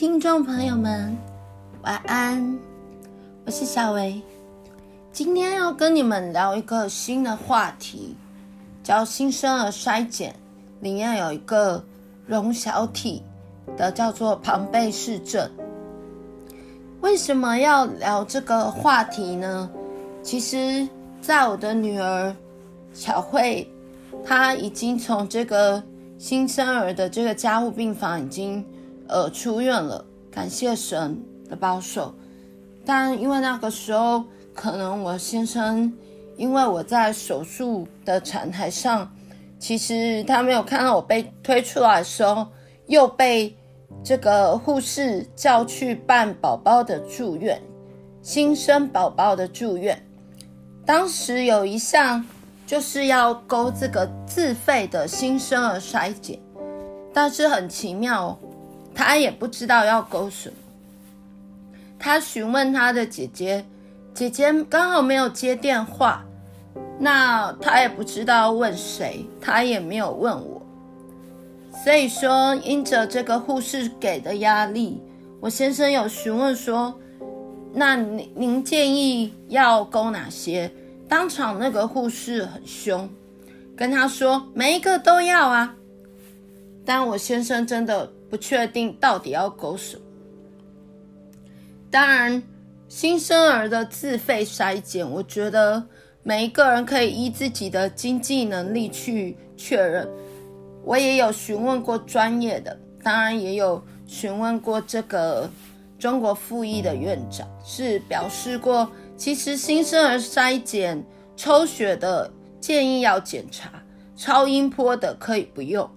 听众朋友们，晚安，我是小薇。今天要跟你们聊一个新的话题，叫新生儿衰减，里面有一个溶小体的，叫做庞贝氏症。为什么要聊这个话题呢？其实，在我的女儿小慧，她已经从这个新生儿的这个加护病房已经呃出院了，感谢神的保守。但因为那个时候，可能我先生，因为我在手术的产台上，其实他没有看到我被推出来的时候，又被这个护士叫去办宝宝的住院，新生宝宝的住院。当时有一项就是要勾这个自费的新生儿筛检，但是很奇妙，他也不知道要勾什么。他询问他的姐姐。姐姐刚好没有接电话，那他也不知道问谁，他也没有问我。所以说，因着这个护士给的压力，我先生有询问说：“那您您建议要勾哪些？”当场那个护士很凶，跟他说：“每一个都要啊。”但我先生真的不确定到底要勾什么。当然。新生儿的自费筛检，我觉得每一个人可以依自己的经济能力去确认。我也有询问过专业的，当然也有询问过这个中国复议的院长，是表示过，其实新生儿筛检抽血的建议要检查，超音波的可以不用。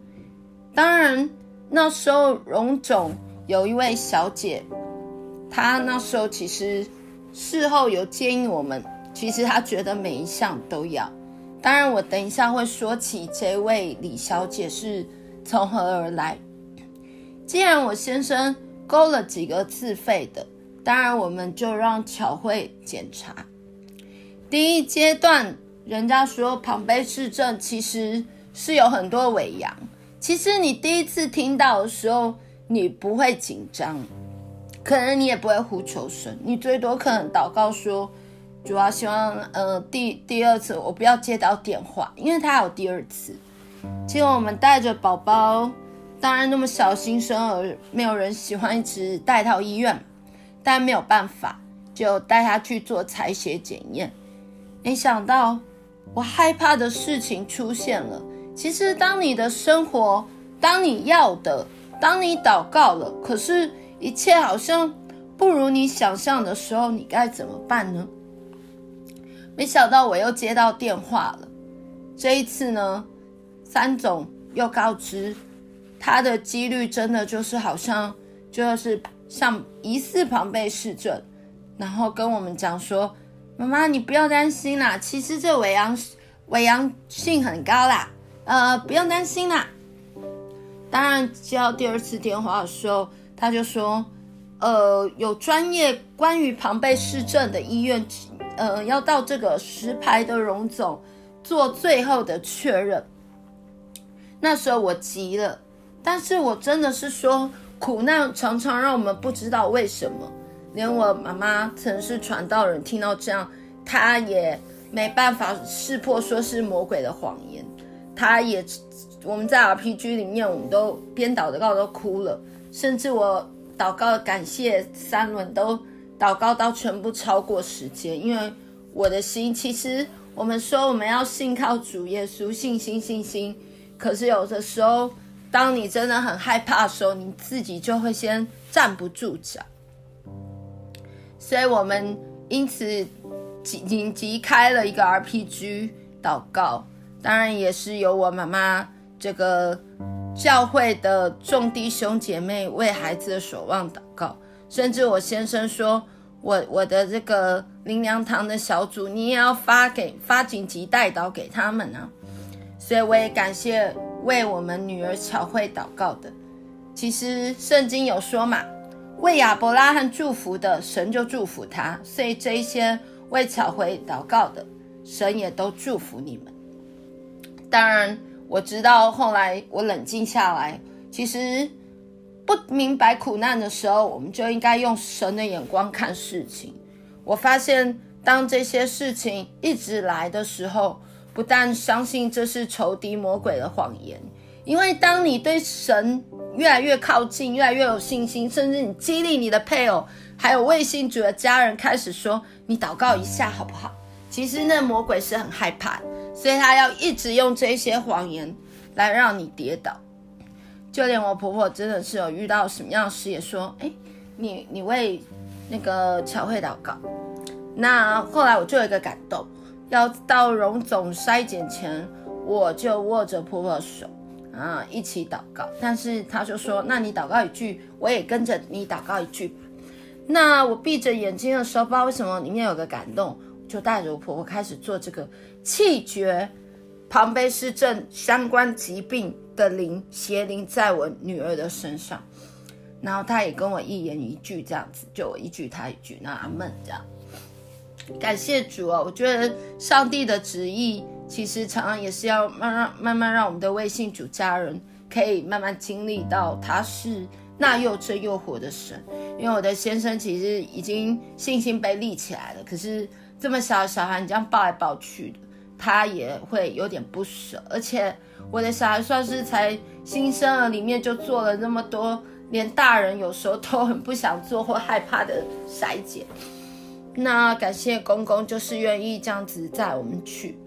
当然那时候荣总有一位小姐。她那时候其实事后有建议我们，其实她觉得每一项都要。当然，我等一下会说起这位李小姐是从何而来。既然我先生勾了几个自费的，当然我们就让巧慧检查。第一阶段，人家说庞贝氏症其实是有很多伪阳。其实你第一次听到的时候，你不会紧张。可能你也不会呼求神，你最多可能祷告说：“主要希望，呃，第第二次我不要接到电话，因为他有第二次。”结果我们带着宝宝，当然那么小新生儿，没有人喜欢一直带到医院，但没有办法，就带他去做采血检验。没想到，我害怕的事情出现了。其实，当你的生活，当你要的，当你祷告了，可是。一切好像不如你想象的时候，你该怎么办呢？没想到我又接到电话了。这一次呢，三总又告知他的几率真的就是好像就是像疑似庞贝氏症，然后跟我们讲说：“妈妈，你不要担心啦，其实这伪阳伪阳性很高啦，呃，不用担心啦。”当然接到第二次电话的时候。他就说，呃，有专业关于庞贝市政的医院，呃，要到这个石牌的荣总做最后的确认。那时候我急了，但是我真的是说，苦难常常让我们不知道为什么。连我妈妈曾是传道人，听到这样，她也没办法识破，说是魔鬼的谎言。他也，我们在 RPG 里面，我们都编导的告都哭了。甚至我祷告感谢三轮都祷告到全部超过时间，因为我的心其实我们说我们要信靠主耶稣，信心信心，可是有的时候当你真的很害怕的时候，你自己就会先站不住脚。所以我们因此紧紧急开了一个 RPG 祷告，当然也是由我妈妈这个。教会的众弟兄姐妹为孩子的守望祷告，甚至我先生说，我我的这个灵粮堂的小组，你也要发给发紧急代祷给他们啊。所以我也感谢为我们女儿巧慧祷告的。其实圣经有说嘛，为亚伯拉罕祝福的，神就祝福他。所以这一些为巧慧祷告的，神也都祝福你们。当然，我知道后来我冷静下来，其实不明白苦难的时候，我们就应该用神的眼光看事情。我发现，当这些事情一直来的时候，不但相信这是仇敌魔鬼的谎言，因为当你对神越来越靠近，越来越有信心，甚至你激励你的配偶，还有未信主的家人开始说：“你祷告一下好不好？”其实那魔鬼是很害怕，所以他要一直用这些谎言来让你跌倒。就连我婆婆真的是有遇到什么样的事，也说：“哎，你你为那个巧慧祷告。”那后来我就有一个感动。要到荣总筛检前，我就握着婆婆手啊，一起祷告。但是他就说：“那你祷告一句，我也跟着你祷告一句。”那我闭着眼睛的时候，不知道为什么里面有个感动，就带着我婆婆开始做这个气绝庞贝氏症相关疾病的灵邪灵在我女儿的身上。然后他也跟我一言一句这样子，就我一句他一句，那阿门这样。感谢主哦，我觉得上帝的旨意其实常常也是要慢慢慢慢让我们的微信主家人可以慢慢经历到他是那又真又活的神。因为我的先生其实已经信心被立起来了，可是这么小小孩你这样抱来抱去的，他也会有点不舍。而且我的小孩算是才新生儿里面就做了那么多，连大人有时候都很不想做或害怕的筛检。那感谢公公，就是愿意这样子载我们去。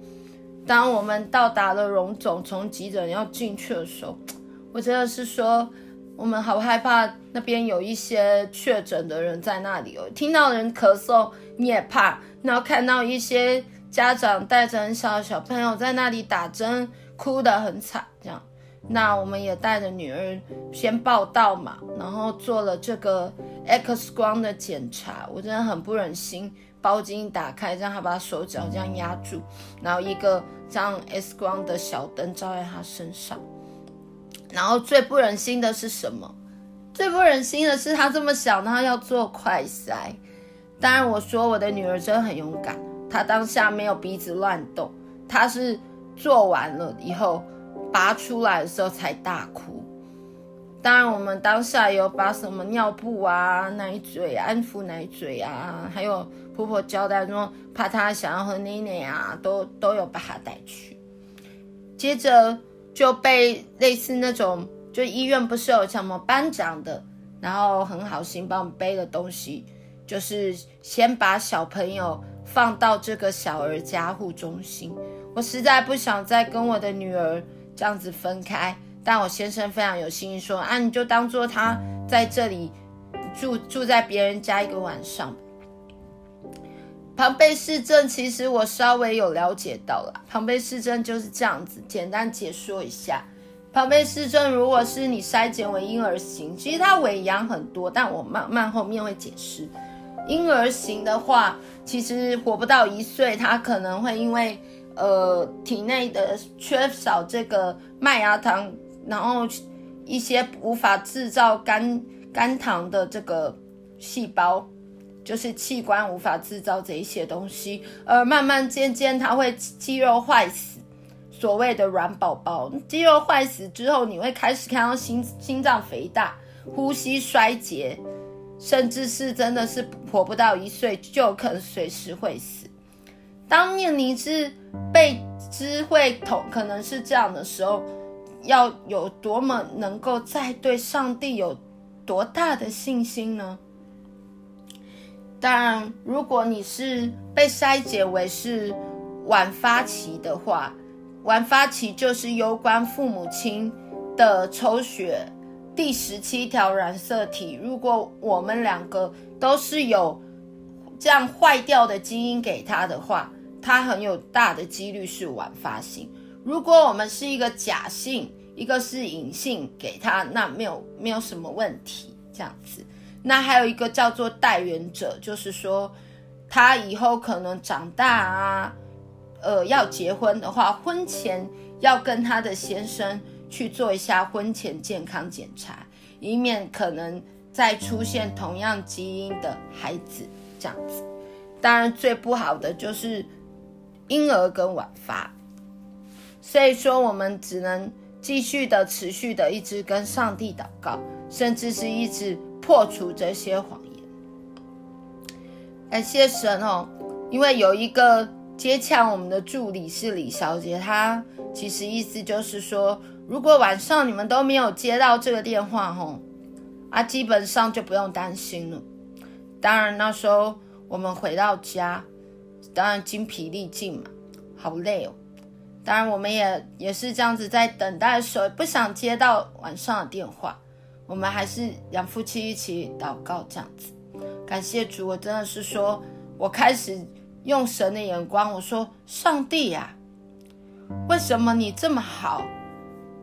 当我们到达了荣总，从急诊要进去的时候，我真的是说，我们好害怕那边有一些确诊的人在那里哦。听到人咳嗽，你也怕；然后看到一些家长带着很小的小朋友在那里打针，哭得很惨，这样。那我们也带着女儿先报到嘛，然后做了这个 X 光的检查。我真的很不忍心，包巾打开，让他把手脚这样压住，然后一个这样 X 光的小灯照在他身上。然后最不忍心的是什么？最不忍心的是他这么小，他要做快筛。当然我说我的女儿真的很勇敢，他当下没有鼻子乱动，他是做完了以后。拔出来的时候才大哭，当然我们当下有把什么尿布啊、奶嘴、安抚奶嘴啊，还有婆婆交代说怕她想要喝奶奶啊，都都有把她带去。接着就被类似那种，就医院不是有什么班长的，然后很好心帮我们背的东西，就是先把小朋友放到这个小儿加护中心。我实在不想再跟我的女儿。这样子分开，但我先生非常有心说啊，你就当做他在这里住住在别人家一个晚上。庞贝氏症其实我稍微有了解到了，庞贝氏症就是这样子，简单解说一下。庞贝氏症如果是你筛检为婴儿型，其实它伪阳很多，但我慢慢后面会解释。婴儿型的话，其实活不到一岁，它可能会因为。呃，体内的缺少这个麦芽糖，然后一些无法制造肝肝糖的这个细胞，就是器官无法制造这一些东西，而慢慢渐渐它会肌肉坏死，所谓的软宝宝，肌肉坏死之后，你会开始看到心心脏肥大、呼吸衰竭，甚至是真的是活不到一岁，就可能随时会死。当面临是被知会同可能是这样的时候，要有多么能够再对上帝有多大的信心呢？当然，如果你是被筛检为是晚发期的话，晚发期就是攸关父母亲的抽血第十七条染色体，如果我们两个都是有这样坏掉的基因给他的话。他很有大的几率是晚发性。如果我们是一个假性，一个是隐性给他，那没有没有什么问题。这样子，那还有一个叫做带原者，就是说他以后可能长大啊，呃，要结婚的话，婚前要跟他的先生去做一下婚前健康检查，以免可能再出现同样基因的孩子。这样子，当然最不好的就是。婴儿跟晚发。所以说，我们只能继续的、持续的一直跟上帝祷告，甚至是一直破除这些谎言。感谢神哦，因为有一个接洽我们的助理是李小姐，她其实意思就是说，如果晚上你们都没有接到这个电话，吼，啊，基本上就不用担心了。当然那时候我们回到家，当然精疲力尽嘛，好累哦。当然，我们也也是这样子，在等待的时候，不想接到晚上的电话，我们还是两夫妻一起祷告这样子。感谢主，我真的是说，我开始用神的眼光，我说：上帝呀，为什么你这么好？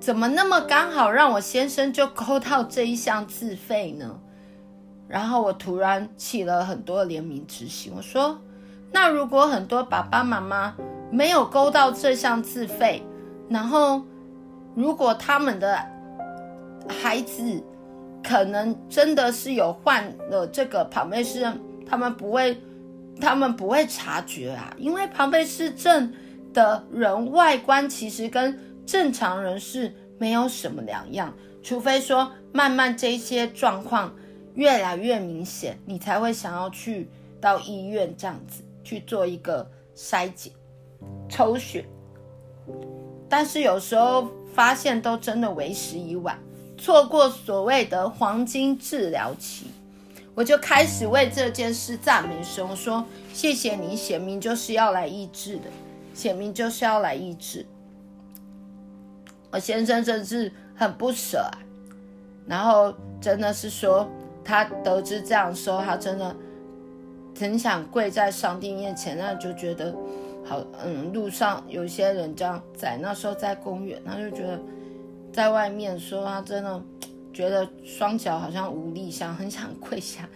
怎么那么刚好让我先生就勾到这一项自费呢？然后我突然起了很多怜悯之心，我说：那如果很多爸爸妈妈，没有勾到这项自费，然后如果他们的孩子可能真的是有患了这个庞贝氏症，他们不会，他们不会察觉啊，因为庞贝氏症的人外观其实跟正常人是没有什么两样，除非说慢慢这些状况越来越明显，你才会想要去到医院这样子去做一个筛检。抽血，但是有时候发现都真的为时已晚，错过所谓的黄金治疗期，我就开始为这件事赞美神，说谢谢你，显明就是要来医治的，显明就是要来医治。我先生甚至很不舍啊，然后真的是说他得知这样说，他真的很想跪在上帝面前，那就觉得。好，嗯，路上有些人这样在那时候在公园，他就觉得在外面说他真的觉得双脚好像无力，想很想跪下，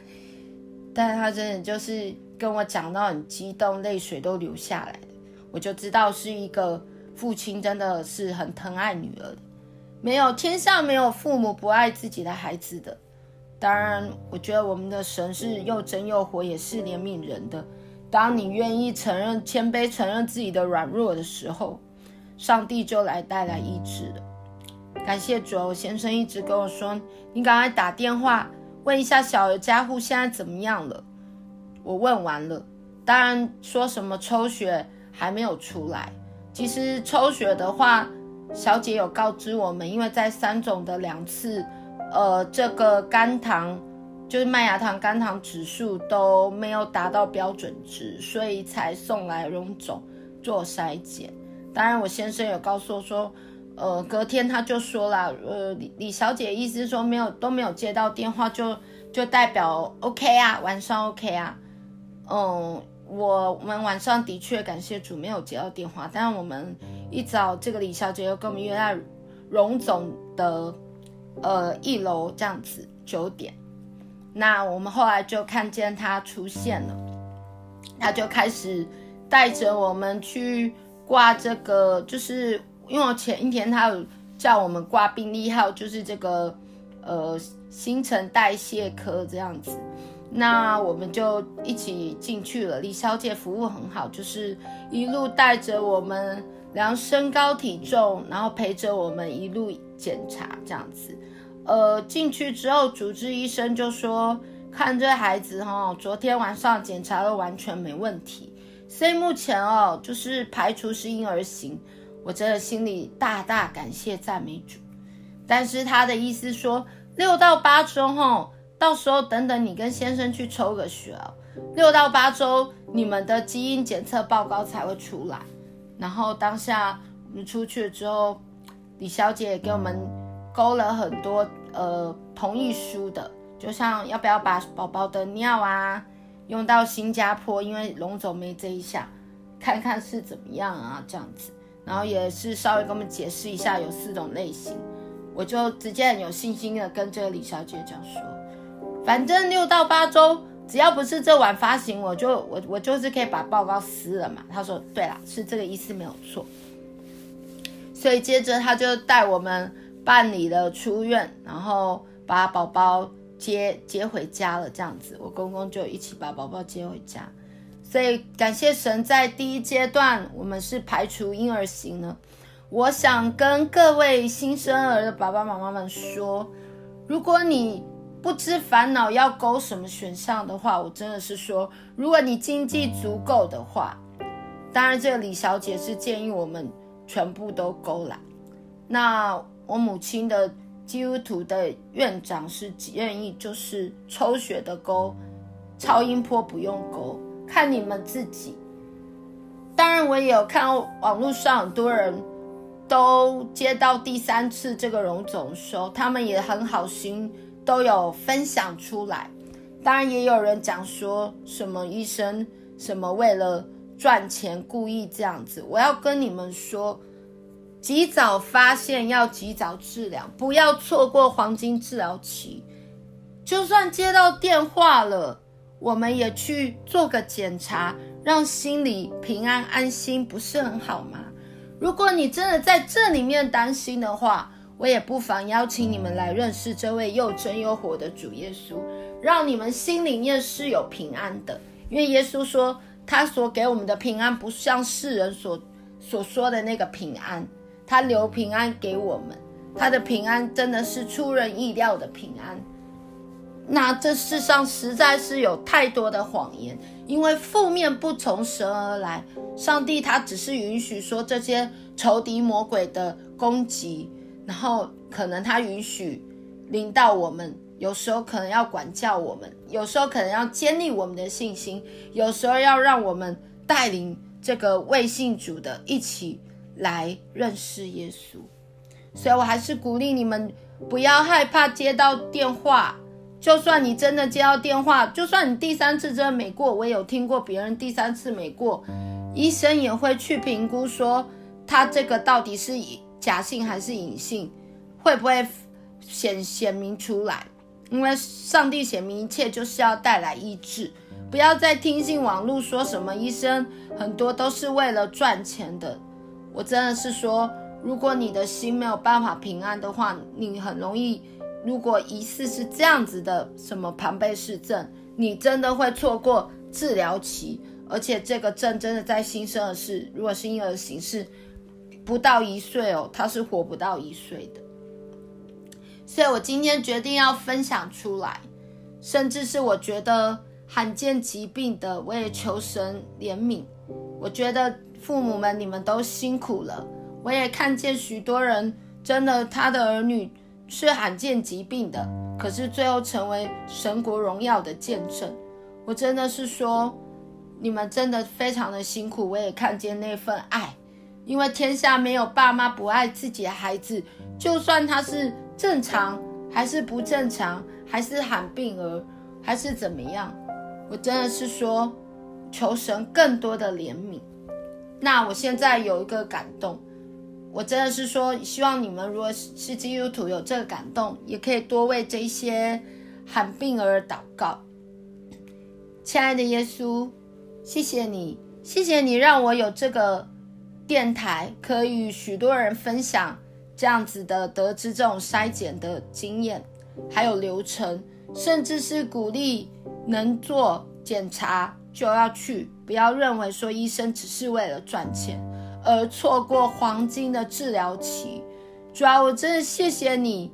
但他真的就是跟我讲到很激动，泪水都流下来，我就知道是一个父亲真的是很疼爱女儿的，没有天下没有父母不爱自己的孩子的，当然，我觉得我们的神是又真又活，也是怜悯人的。当你愿意承认、谦卑承认自己的软弱的时候，上帝就来带来医治了。感谢主，我先生一直跟我说：“你赶快打电话问一下小儿加护现在怎么样了。”我问完了，当然说什么抽血还没有出来。其实抽血的话，小姐有告知我们，因为在三种的两次，呃，这个肝糖。就是麦芽糖、肝糖指数都没有达到标准值，所以才送来荣总做筛检。当然，我先生有告诉我说，呃，隔天他就说了，呃，李李小姐意思是说没有都没有接到电话就，就就代表 OK 啊，晚上 OK 啊。嗯，我们晚上的确感谢主没有接到电话，但是我们一早这个李小姐又跟我们约在荣总的呃一楼这样子九点。那我们后来就看见他出现了，他就开始带着我们去挂这个，就是因为我前一天他有叫我们挂病历号，就是这个呃新陈代谢科这样子，那我们就一起进去了。李小姐服务很好，就是一路带着我们量身高体重，然后陪着我们一路检查这样子。呃，进去之后，主治医生就说，看这孩子哈、哦，昨天晚上检查了完全没问题，所以目前哦，就是排除是婴儿型。我真的心里大大感谢赞美主。但是他的意思说，六到八周哈、哦，到时候等等你跟先生去抽个血哦，六到八周你们的基因检测报告才会出来。然后当下我们出去了之后，李小姐也给我们。勾了很多呃同意书的，就像要不要把宝宝的尿啊用到新加坡，因为龙总没这一项，看看是怎么样啊这样子，然后也是稍微跟我们解释一下有四种类型，我就直接很有信心的跟这个李小姐讲说，反正六到八周只要不是这晚发行，我就我我就是可以把报告撕了嘛。他说对啦，是这个意思没有错，所以接着他就带我们。办理了出院，然后把宝宝接接回家了，这样子，我公公就一起把宝宝接回家。所以感谢神，在第一阶段我们是排除婴儿型呢。我想跟各位新生儿的爸爸妈妈们说，如果你不知烦恼要勾什么选项的话，我真的是说，如果你经济足够的话，当然这个李小姐是建议我们全部都勾啦。那我母亲的基督徒的院长是建议就是抽血的勾，超音波不用勾，看你们自己。当然我也有看网络上很多人。都接到第三次这个荣总的时候，他们也很好心，都有分享出来。当然，也有人讲说什么医生什么为了赚钱故意这样子。我要跟你们说，及早发现要及早治疗，不要错过黄金治疗期。就算接到电话了，我们也去做个检查，让心里平安安心，不是很好吗？如果你真的在这里面担心的话，我也不妨邀请你们来认识这位又真又活的主耶稣，让你们心里面是有平安的。因为耶稣说，他所给我们的平安，不像世人所所说的那个平安，他留平安给我们，他的平安真的是出人意料的平安。那这世上实在是有太多的谎言，因为负面不从神而来。上帝他只是允许说这些仇敌魔鬼的攻击，然后可能他允许领到我们，有时候可能要管教我们，有时候可能要建立我们的信心，有时候要让我们带领这个未信主的一起来认识耶稣。所以我还是鼓励你们不要害怕接到电话。就算你真的接到电话，就算你第三次真的没过，我也有听过别人第三次没过，医生也会去评估说他这个到底是假性还是隐性，会不会显显明出来？因为上帝显明一切就是要带来医治，不要再听信网络说什么医生很多都是为了赚钱的。我真的是说，如果你的心没有办法平安的话，你很容易。如果疑似是这样子的什么庞贝氏症，你真的会错过治疗期，而且这个症真的在新生儿是，如果是婴儿形式不到一岁哦，他是活不到一岁的。所以我今天决定要分享出来，甚至是我觉得罕见疾病的，我也求神怜悯。我觉得父母们你们都辛苦了，我也看见许多人真的他的儿女。是罕见疾病的，可是最后成为神国荣耀的见证。我真的是说，你们真的非常的辛苦。我也看见那份爱，因为天下没有爸妈不爱自己的孩子，就算他是正常还是不正常，还是喊病儿，还是怎么样。我真的是说，求神更多的怜悯。那我现在有一个感动。我真的是说，希望你们如果是基督徒有这个感动，也可以多为这些喊病儿祷告。亲爱的耶稣，谢谢你，谢谢你让我有这个电台，可以与许多人分享这样子的得知这种筛检的经验，还有流程，甚至是鼓励能做检查就要去，不要认为说医生只是为了赚钱。而错过黄金的治疗期，主要我真的谢谢你，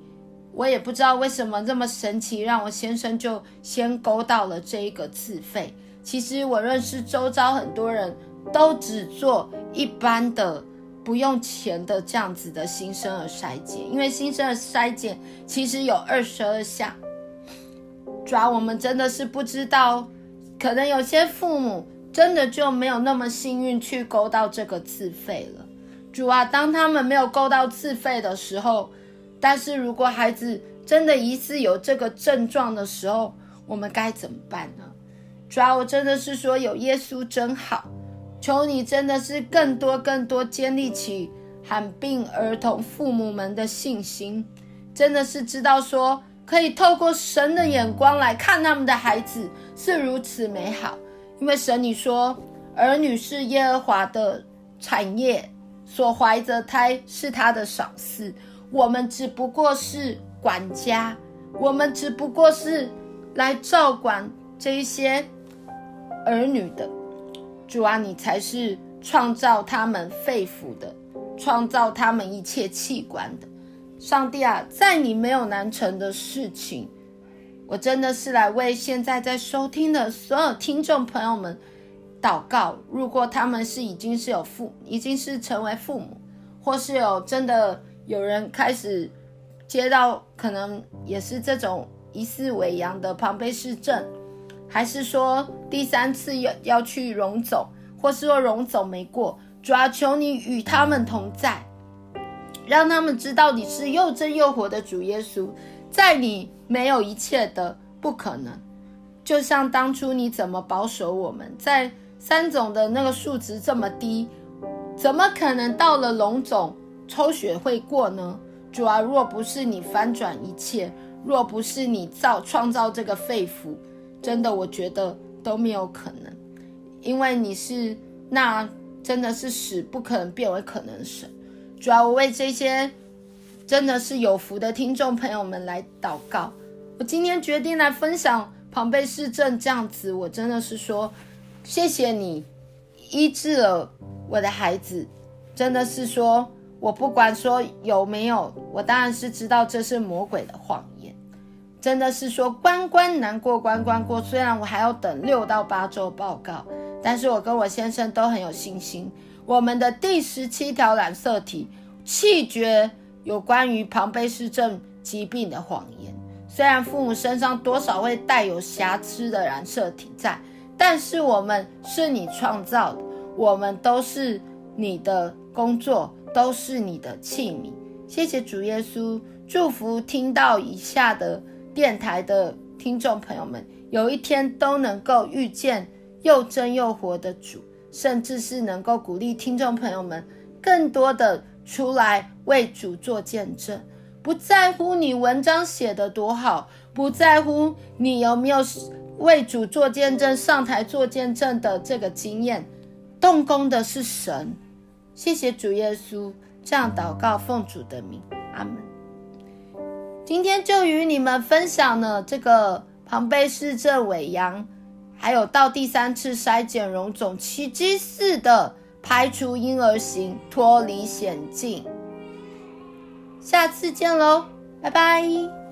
我也不知道为什么这么神奇，让我先生就先勾到了这一个自费。其实我认识周遭很多人都只做一般的不用钱的这样子的新生儿筛检，因为新生儿筛检其实有二十二项，主要我们真的是不知道，可能有些父母。真的就没有那么幸运去勾到这个自费了，主啊，当他们没有勾到自费的时候，但是如果孩子真的疑似有这个症状的时候，我们该怎么办呢？主啊，我真的是说有耶稣真好，求你真的是更多更多建立起罕病儿童父母们的信心，真的是知道说可以透过神的眼光来看他们的孩子是如此美好。因为神你说，儿女是耶和华的产业，所怀着胎是他的赏赐。我们只不过是管家，我们只不过是来照管这些儿女的。主啊，你才是创造他们肺腑的，创造他们一切器官的。上帝啊，在你没有难成的事情。我真的是来为现在在收听的所有听众朋友们祷告。如果他们是已经是有父，已经是成为父母，或是有真的有人开始接到，可能也是这种疑似伪阳的庞贝氏症。还是说第三次要要去荣总，或是说荣总没过，主啊，求你与他们同在，让他们知道你是又真又活的主耶稣，在你没有一切的不可能。就像当初你怎么保守我们，在三总的那个数值这么低，怎么可能到了龙总抽血会过呢？主啊，若不是你翻转一切，若不是你造创造这个肺腑。真的，我觉得都没有可能，因为你是那真的是使不可能变为可能神。主要我为这些真的是有福的听众朋友们来祷告。我今天决定来分享庞贝市政这样子，我真的是说谢谢你医治了我的孩子。真的是说我不管说有没有，我当然是知道这是魔鬼的谎言。真的是说关关难过关关过，虽然我还要等六到八周报告，但是我跟我先生都很有信心。我们的第十七条染色体弃绝有关于庞贝氏症疾病的谎言，虽然父母身上多少会带有瑕疵的染色体在，但是我们是你创造的，我们都是你的工作，都是你的器皿。谢谢主耶稣，祝福听到以下的。电台的听众朋友们，有一天都能够遇见又真又活的主，甚至是能够鼓励听众朋友们更多的出来为主做见证。不在乎你文章写得多好，不在乎你有没有为主做见证、上台做见证的这个经验，动工的是神。谢谢主耶稣，这样祷告，奉主的名，阿门。今天就与你们分享了这个庞贝氏症尾羊，还有到第三次筛检荣总奇迹似的排除婴儿型，脱离险境。下次见喽，拜拜。